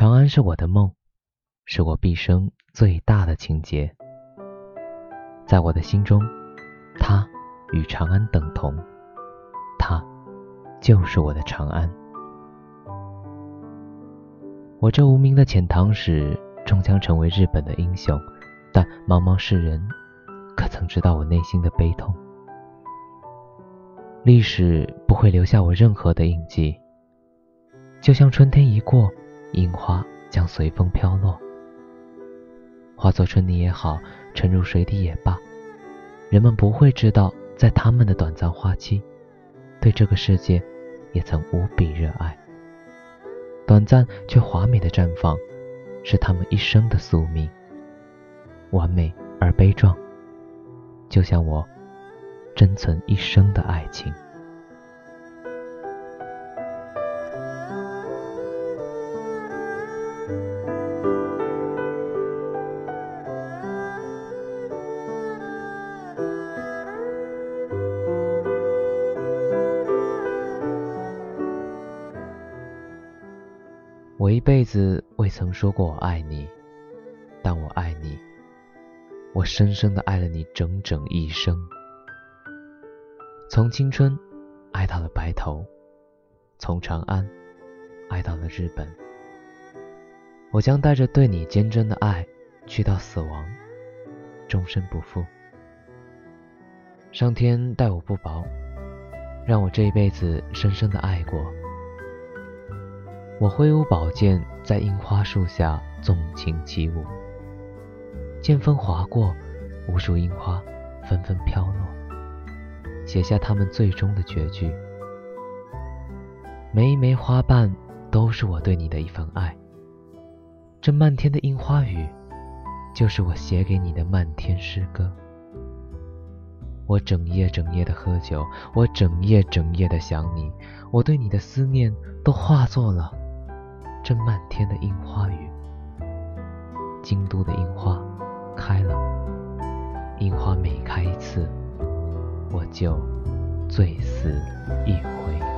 长安是我的梦，是我毕生最大的情结。在我的心中，它与长安等同，它就是我的长安。我这无名的遣唐使，终将成为日本的英雄，但茫茫世人，可曾知道我内心的悲痛？历史不会留下我任何的印记，就像春天一过。樱花将随风飘落，化作春泥也好，沉入水底也罢，人们不会知道，在他们的短暂花期，对这个世界也曾无比热爱。短暂却华美的绽放，是他们一生的宿命。完美而悲壮，就像我珍存一生的爱情。我一辈子未曾说过我爱你，但我爱你，我深深的爱了你整整一生。从青春爱到了白头，从长安爱到了日本。我将带着对你坚贞的爱去到死亡，终身不负。上天待我不薄，让我这一辈子深深的爱过。我挥舞宝剑，在樱花树下纵情起舞。剑锋划过，无数樱花纷纷飘落，写下他们最终的绝句。每一枚花瓣都是我对你的一份爱。这漫天的樱花雨，就是我写给你的漫天诗歌。我整夜整夜的喝酒，我整夜整夜的想你，我对你的思念都化作了。这漫天的樱花雨，京都的樱花开了，樱花每开一次，我就醉死一回。